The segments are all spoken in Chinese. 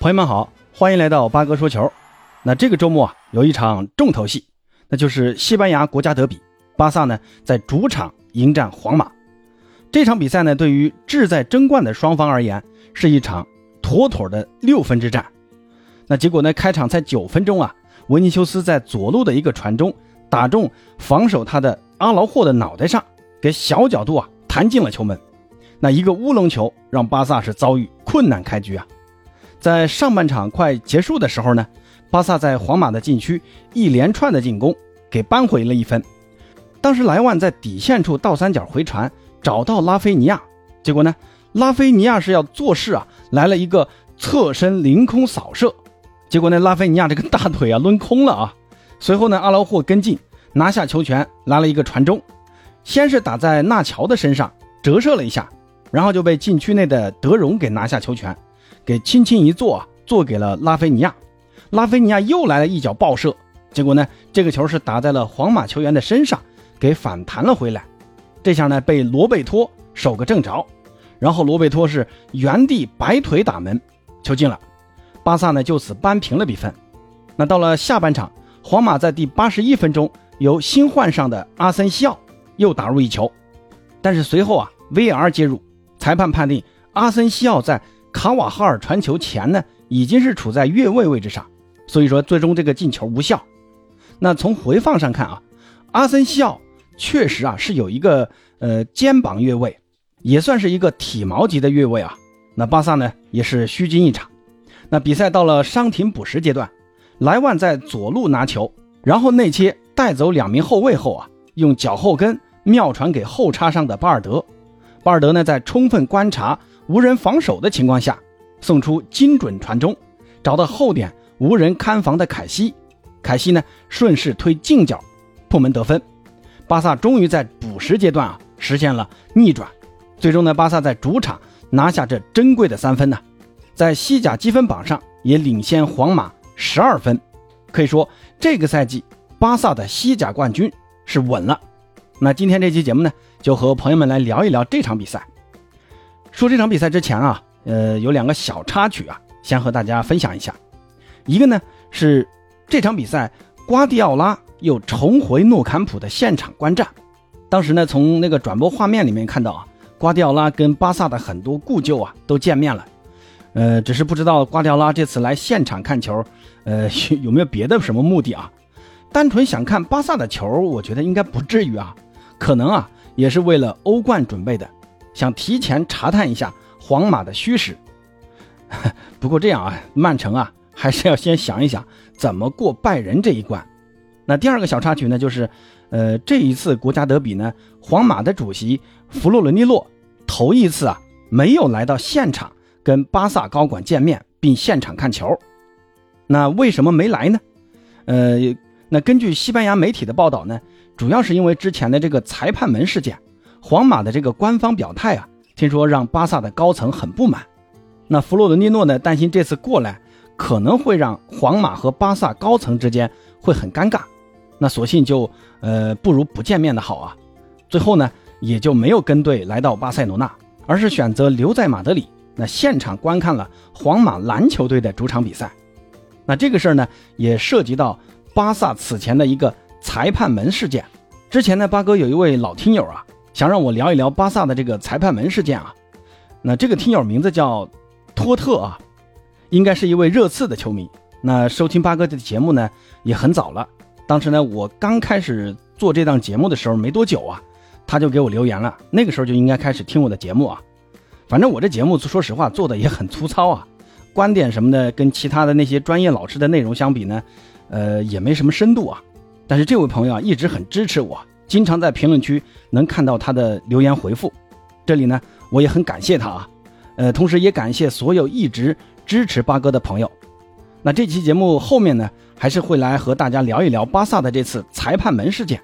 朋友们好，欢迎来到八哥说球。那这个周末啊，有一场重头戏，那就是西班牙国家德比，巴萨呢在主场迎战皇马。这场比赛呢，对于志在争冠的双方而言，是一场妥妥的六分之战。那结果呢，开场才九分钟啊，维尼修斯在左路的一个传中，打中防守他的阿劳霍的脑袋上，给小角度啊弹进了球门。那一个乌龙球，让巴萨是遭遇困难开局啊。在上半场快结束的时候呢，巴萨在皇马的禁区一连串的进攻给扳回了一分。当时莱万在底线处倒三角回传找到拉菲尼亚，结果呢，拉菲尼亚是要做事啊，来了一个侧身凌空扫射，结果呢，拉菲尼亚这个大腿啊抡空了啊。随后呢，阿劳霍跟进拿下球权，来了一个传中，先是打在纳乔的身上折射了一下，然后就被禁区内的德容给拿下球权。给轻轻一坐啊，做给了拉菲尼亚，拉菲尼亚又来了一脚爆射，结果呢，这个球是打在了皇马球员的身上，给反弹了回来。这下呢，被罗贝托守个正着，然后罗贝托是原地摆腿打门，球进了，巴萨呢就此扳平了比分。那到了下半场，皇马在第八十一分钟由新换上的阿森西奥又打入一球，但是随后啊，VAR 介入，裁判判定阿森西奥在。卡瓦哈尔传球前呢，已经是处在越位位置上，所以说最终这个进球无效。那从回放上看啊，阿森西奥确实啊是有一个呃肩膀越位，也算是一个体毛级的越位啊。那巴萨呢也是虚惊一场。那比赛到了伤停补时阶段，莱万在左路拿球，然后内切带走两名后卫后啊，用脚后跟妙传给后插上的巴尔德。巴尔德呢在充分观察。无人防守的情况下，送出精准传中，找到后点无人看防的凯西，凯西呢顺势推近角破门得分，巴萨终于在补时阶段啊实现了逆转，最终呢巴萨在主场拿下这珍贵的三分呢，在西甲积分榜上也领先皇马十二分，可以说这个赛季巴萨的西甲冠军是稳了。那今天这期节目呢，就和朋友们来聊一聊这场比赛。说这场比赛之前啊，呃，有两个小插曲啊，先和大家分享一下。一个呢是这场比赛，瓜迪奥拉又重回诺坎普的现场观战。当时呢，从那个转播画面里面看到啊，瓜迪奥拉跟巴萨的很多故旧啊都见面了。呃，只是不知道瓜迪奥拉这次来现场看球，呃，有没有别的什么目的啊？单纯想看巴萨的球，我觉得应该不至于啊，可能啊也是为了欧冠准备的。想提前查探一下皇马的虚实，不过这样啊，曼城啊还是要先想一想怎么过拜仁这一关。那第二个小插曲呢，就是，呃，这一次国家德比呢，皇马的主席弗洛伦蒂诺头一次啊没有来到现场跟巴萨高管见面并现场看球。那为什么没来呢？呃，那根据西班牙媒体的报道呢，主要是因为之前的这个裁判门事件。皇马的这个官方表态啊，听说让巴萨的高层很不满。那弗洛伦蒂诺呢，担心这次过来可能会让皇马和巴萨高层之间会很尴尬，那索性就呃不如不见面的好啊。最后呢，也就没有跟队来到巴塞罗那，而是选择留在马德里，那现场观看了皇马篮球队的主场比赛。那这个事儿呢，也涉及到巴萨此前的一个裁判门事件。之前呢，八哥有一位老听友啊。想让我聊一聊巴萨的这个裁判门事件啊？那这个听友名字叫托特啊，应该是一位热刺的球迷。那收听八哥的节目呢也很早了，当时呢我刚开始做这档节目的时候没多久啊，他就给我留言了。那个时候就应该开始听我的节目啊。反正我这节目说实话做的也很粗糙啊，观点什么的跟其他的那些专业老师的内容相比呢，呃也没什么深度啊。但是这位朋友啊一直很支持我。经常在评论区能看到他的留言回复，这里呢我也很感谢他啊，呃，同时也感谢所有一直支持八哥的朋友。那这期节目后面呢，还是会来和大家聊一聊巴萨的这次裁判门事件。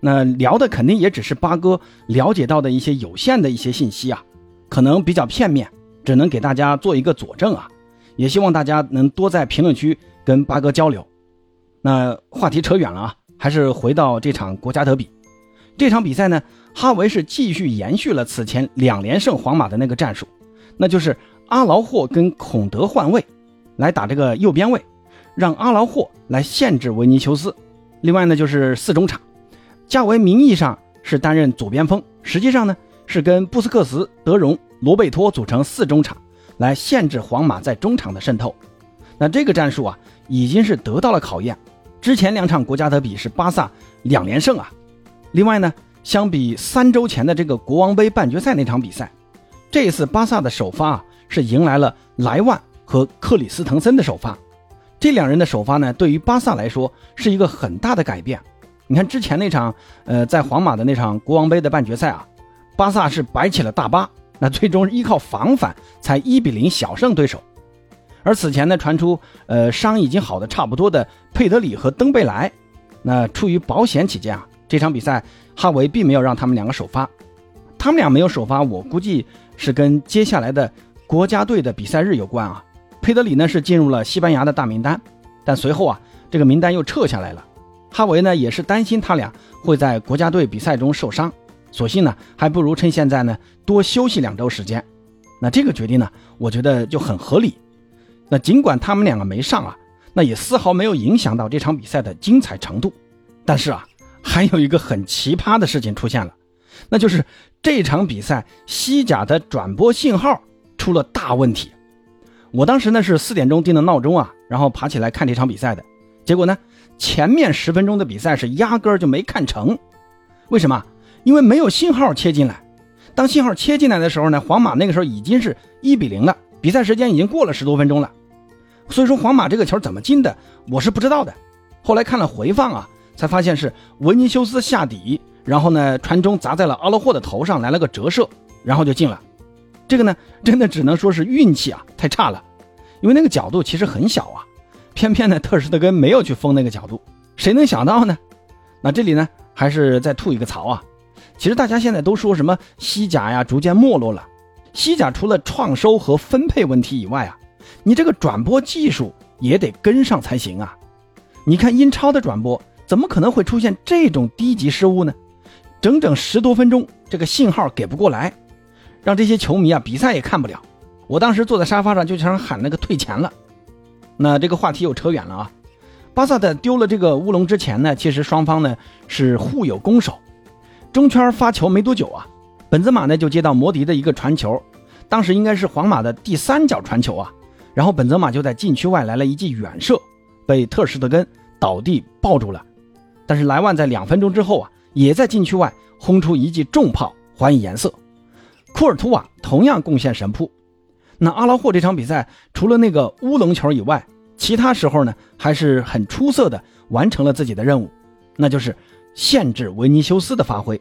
那聊的肯定也只是八哥了解到的一些有限的一些信息啊，可能比较片面，只能给大家做一个佐证啊。也希望大家能多在评论区跟八哥交流。那话题扯远了啊。还是回到这场国家德比，这场比赛呢，哈维是继续延续了此前两连胜皇马的那个战术，那就是阿劳霍跟孔德换位，来打这个右边位，让阿劳霍来限制维尼修斯。另外呢，就是四中场，加维名义上是担任左边锋，实际上呢是跟布斯克茨、德容、罗贝托组成四中场，来限制皇马在中场的渗透。那这个战术啊，已经是得到了考验。之前两场国家德比是巴萨两连胜啊。另外呢，相比三周前的这个国王杯半决赛那场比赛，这一次巴萨的首发啊是迎来了莱万和克里斯滕森的首发。这两人的首发呢，对于巴萨来说是一个很大的改变。你看之前那场，呃，在皇马的那场国王杯的半决赛啊，巴萨是摆起了大巴，那最终依靠防反才一比零小胜对手。而此前呢，传出呃伤已经好的差不多的佩德里和登贝莱，那出于保险起见啊，这场比赛哈维并没有让他们两个首发。他们俩没有首发，我估计是跟接下来的国家队的比赛日有关啊。佩德里呢是进入了西班牙的大名单，但随后啊这个名单又撤下来了。哈维呢也是担心他俩会在国家队比赛中受伤，索性呢还不如趁现在呢多休息两周时间。那这个决定呢，我觉得就很合理。那尽管他们两个没上啊，那也丝毫没有影响到这场比赛的精彩程度。但是啊，还有一个很奇葩的事情出现了，那就是这场比赛西甲的转播信号出了大问题。我当时呢是四点钟定的闹钟啊，然后爬起来看这场比赛的。结果呢，前面十分钟的比赛是压根儿就没看成。为什么？因为没有信号切进来。当信号切进来的时候呢，皇马那个时候已经是一比零了，比赛时间已经过了十多分钟了。所以说皇马这个球怎么进的，我是不知道的。后来看了回放啊，才发现是维尼修斯下底，然后呢传中砸在了阿罗霍的头上，来了个折射，然后就进了。这个呢，真的只能说是运气啊太差了，因为那个角度其实很小啊，偏偏呢特施特根没有去封那个角度，谁能想到呢？那这里呢还是再吐一个槽啊。其实大家现在都说什么西甲呀逐渐没落了，西甲除了创收和分配问题以外啊。你这个转播技术也得跟上才行啊！你看英超的转播怎么可能会出现这种低级失误呢？整整十多分钟，这个信号给不过来，让这些球迷啊比赛也看不了。我当时坐在沙发上就想喊那个退钱了。那这个话题又扯远了啊！巴萨在丢了这个乌龙之前呢，其实双方呢是互有攻守。中圈发球没多久啊，本泽马呢就接到摩迪的一个传球，当时应该是皇马的第三脚传球啊。然后本泽马就在禁区外来了一记远射，被特施特根倒地抱住了。但是莱万在两分钟之后啊，也在禁区外轰出一记重炮，还以颜色。库尔图瓦同样贡献神扑。那阿拉霍这场比赛除了那个乌龙球以外，其他时候呢还是很出色的完成了自己的任务，那就是限制维尼修斯的发挥。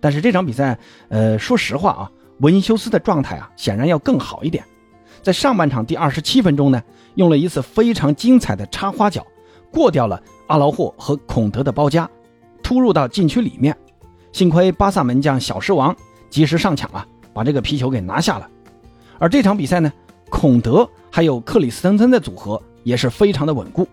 但是这场比赛，呃，说实话啊，维尼修斯的状态啊显然要更好一点。在上半场第二十七分钟呢，用了一次非常精彩的插花脚，过掉了阿劳霍和孔德的包夹，突入到禁区里面。幸亏巴萨门将小狮王及时上抢啊，把这个皮球给拿下了。而这场比赛呢，孔德还有克里斯滕森的组合也是非常的稳固。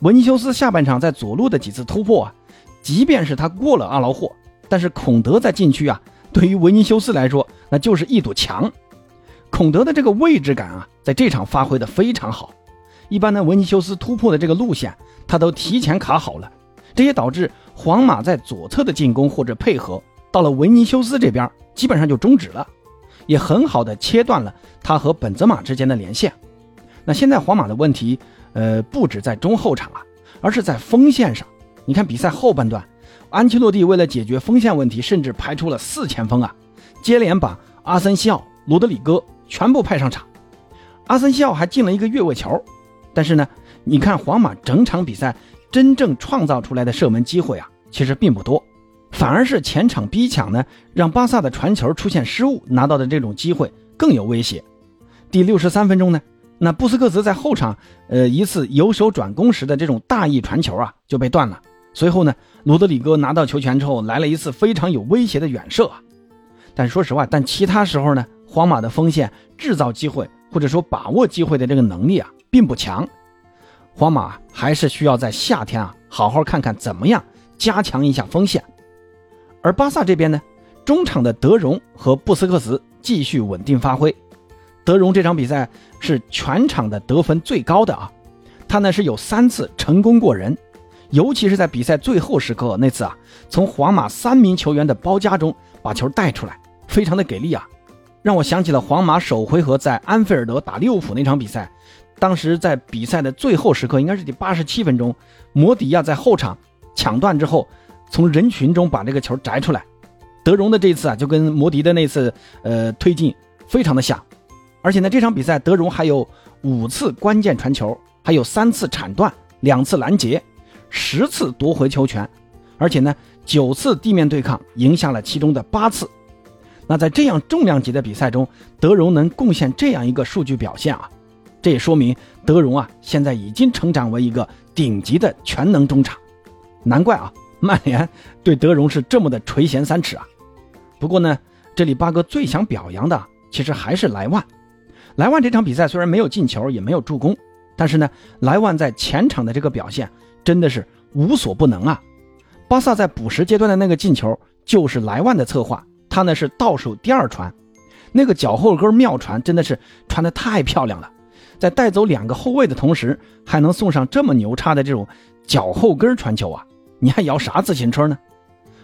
维尼修斯下半场在左路的几次突破啊，即便是他过了阿劳霍，但是孔德在禁区啊，对于维尼修斯来说那就是一堵墙。孔德的这个位置感啊，在这场发挥的非常好。一般呢，维尼修斯突破的这个路线，他都提前卡好了，这也导致皇马在左侧的进攻或者配合，到了维尼修斯这边基本上就终止了，也很好的切断了他和本泽马之间的连线。那现在皇马的问题，呃，不止在中后场啊，而是在锋线上。你看比赛后半段，安切洛蒂为了解决锋线问题，甚至排出了四前锋啊，接连把阿森西奥、罗德里戈。全部派上场，阿森西奥还进了一个越位球，但是呢，你看皇马整场比赛真正创造出来的射门机会啊，其实并不多，反而是前场逼抢呢，让巴萨的传球出现失误，拿到的这种机会更有威胁。第六十三分钟呢，那布斯克茨在后场呃一次由守转攻时的这种大意传球啊就被断了，随后呢，罗德里戈拿到球权之后来了一次非常有威胁的远射啊，但说实话，但其他时候呢？皇马的锋线制造机会或者说把握机会的这个能力啊，并不强。皇马还是需要在夏天啊，好好看看怎么样加强一下锋线。而巴萨这边呢，中场的德容和布斯克茨继续稳定发挥，德容这场比赛是全场的得分最高的啊，他呢是有三次成功过人，尤其是在比赛最后时刻那次啊，从皇马三名球员的包夹中把球带出来，非常的给力啊，让我想起了皇马首回合在安菲尔德打利物浦那场比赛，当时在比赛的最后时刻，应该是第八十七分钟，摩迪亚在后场抢断之后，从人群中把这个球摘出来，德容的这次啊，就跟摩迪的那次呃推进非常的像。而且呢，这场比赛德容还有五次关键传球，还有三次铲断，两次拦截，十次夺回球权，而且呢，九次地面对抗赢下了其中的八次。那在这样重量级的比赛中，德容能贡献这样一个数据表现啊，这也说明德容啊现在已经成长为一个顶级的全能中场。难怪啊，曼联对德容是这么的垂涎三尺啊。不过呢，这里八哥最想表扬的其实还是莱万。莱万这场比赛虽然没有进球，也没有助攻，但是呢，莱万在前场的这个表现真的是无所不能啊！巴萨在补时阶段的那个进球就是莱万的策划，他呢是倒数第二传，那个脚后跟妙传真的是传的太漂亮了，在带走两个后卫的同时，还能送上这么牛叉的这种脚后跟传球啊！你还摇啥自行车呢？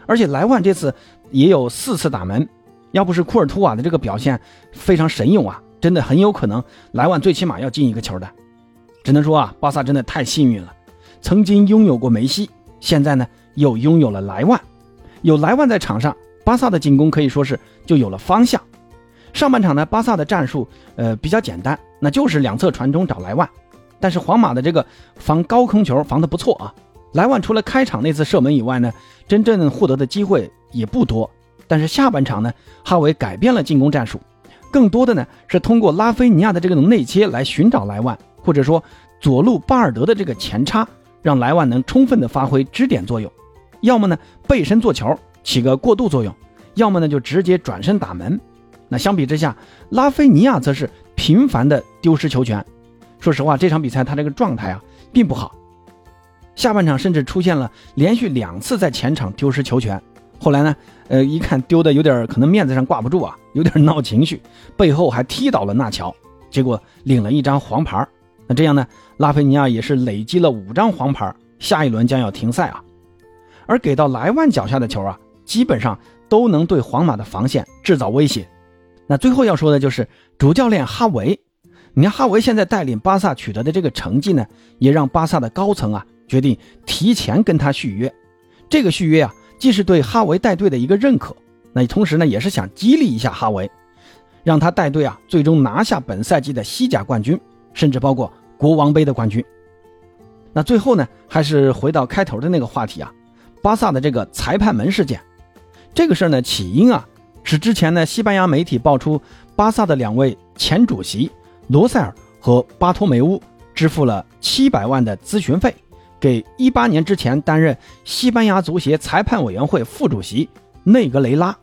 而且莱万这次也有四次打门，要不是库尔图瓦的这个表现非常神勇啊！真的很有可能莱万最起码要进一个球的，只能说啊，巴萨真的太幸运了，曾经拥有过梅西，现在呢又拥有了莱万，有莱万在场上，巴萨的进攻可以说是就有了方向。上半场呢，巴萨的战术呃比较简单，那就是两侧传中找莱万，但是皇马的这个防高空球防得不错啊，莱万除了开场那次射门以外呢，真正获得的机会也不多。但是下半场呢，哈维改变了进攻战术。更多的呢是通过拉菲尼亚的这个内切来寻找莱万，或者说左路巴尔德的这个前插，让莱万能充分的发挥支点作用。要么呢背身做球起个过渡作用，要么呢就直接转身打门。那相比之下，拉菲尼亚则是频繁的丢失球权。说实话，这场比赛他这个状态啊并不好，下半场甚至出现了连续两次在前场丢失球权。后来呢？呃，一看丢的有点可能面子上挂不住啊，有点闹情绪，背后还踢倒了纳乔，结果领了一张黄牌。那这样呢，拉菲尼亚也是累积了五张黄牌，下一轮将要停赛啊。而给到莱万脚下的球啊，基本上都能对皇马的防线制造威胁。那最后要说的就是主教练哈维，你看哈维现在带领巴萨取得的这个成绩呢，也让巴萨的高层啊决定提前跟他续约。这个续约啊。既是对哈维带队的一个认可，那同时呢，也是想激励一下哈维，让他带队啊，最终拿下本赛季的西甲冠军，甚至包括国王杯的冠军。那最后呢，还是回到开头的那个话题啊，巴萨的这个裁判门事件，这个事儿呢，起因啊，是之前呢，西班牙媒体爆出巴萨的两位前主席罗塞尔和巴托梅乌支付了七百万的咨询费。给一八年之前担任西班牙足协裁判委员会副主席内格雷拉，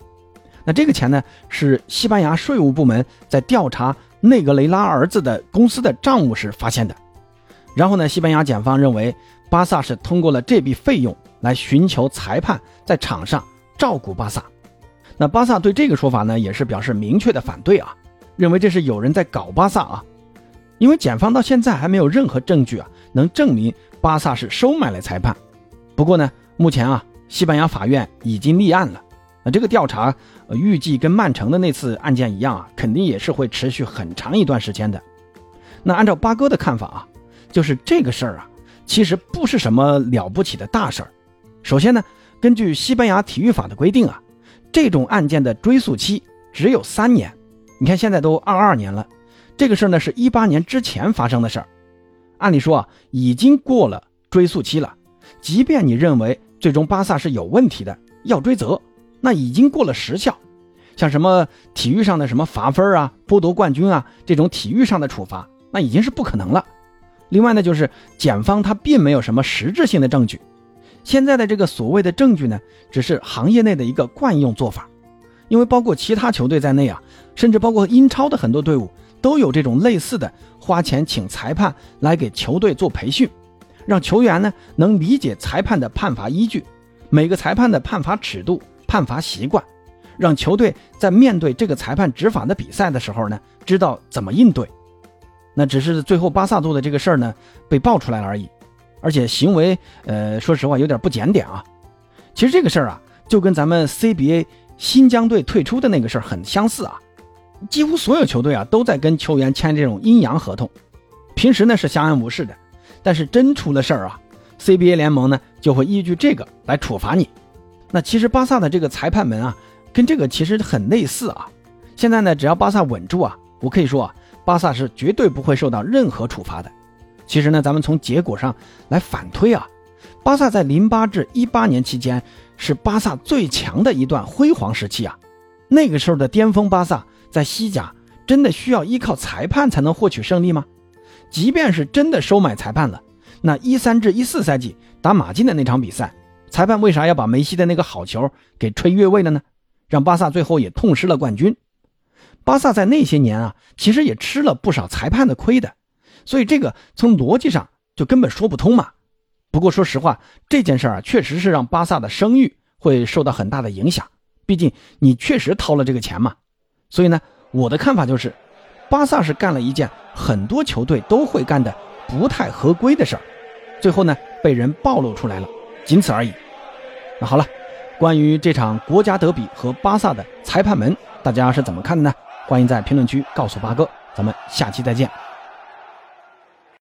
那这个钱呢是西班牙税务部门在调查内格雷拉儿子的公司的账务时发现的。然后呢，西班牙检方认为巴萨是通过了这笔费用来寻求裁判在场上照顾巴萨。那巴萨对这个说法呢也是表示明确的反对啊，认为这是有人在搞巴萨啊，因为检方到现在还没有任何证据啊能证明。巴萨是收买了裁判，不过呢，目前啊，西班牙法院已经立案了。那这个调查，呃，预计跟曼城的那次案件一样啊，肯定也是会持续很长一段时间的。那按照八哥的看法啊，就是这个事儿啊，其实不是什么了不起的大事儿。首先呢，根据西班牙体育法的规定啊，这种案件的追诉期只有三年。你看现在都二二年了，这个事儿呢是一八年之前发生的事儿。按理说啊，已经过了追诉期了。即便你认为最终巴萨是有问题的，要追责，那已经过了时效。像什么体育上的什么罚分啊、剥夺冠军啊这种体育上的处罚，那已经是不可能了。另外呢，就是检方他并没有什么实质性的证据。现在的这个所谓的证据呢，只是行业内的一个惯用做法。因为包括其他球队在内啊，甚至包括英超的很多队伍。都有这种类似的花钱请裁判来给球队做培训，让球员呢能理解裁判的判罚依据，每个裁判的判罚尺度、判罚习惯，让球队在面对这个裁判执法的比赛的时候呢，知道怎么应对。那只是最后巴萨做的这个事儿呢，被爆出来了而已，而且行为，呃，说实话有点不检点啊。其实这个事儿啊，就跟咱们 CBA 新疆队退出的那个事儿很相似啊。几乎所有球队啊都在跟球员签这种阴阳合同，平时呢是相安无事的，但是真出了事儿啊，CBA 联盟呢就会依据这个来处罚你。那其实巴萨的这个裁判们啊，跟这个其实很类似啊。现在呢，只要巴萨稳住啊，我可以说啊。巴萨是绝对不会受到任何处罚的。其实呢，咱们从结果上来反推啊，巴萨在零八至一八年期间是巴萨最强的一段辉煌时期啊。那个时候的巅峰巴萨在西甲真的需要依靠裁判才能获取胜利吗？即便是真的收买裁判了，那一三至一四赛季打马竞的那场比赛，裁判为啥要把梅西的那个好球给吹越位了呢？让巴萨最后也痛失了冠军。巴萨在那些年啊，其实也吃了不少裁判的亏的，所以这个从逻辑上就根本说不通嘛。不过说实话，这件事儿啊，确实是让巴萨的声誉会受到很大的影响。毕竟你确实掏了这个钱嘛。所以呢，我的看法就是，巴萨是干了一件很多球队都会干的不太合规的事儿，最后呢被人暴露出来了，仅此而已。那好了，关于这场国家德比和巴萨的裁判门，大家是怎么看的呢？欢迎在评论区告诉八哥，咱们下期再见。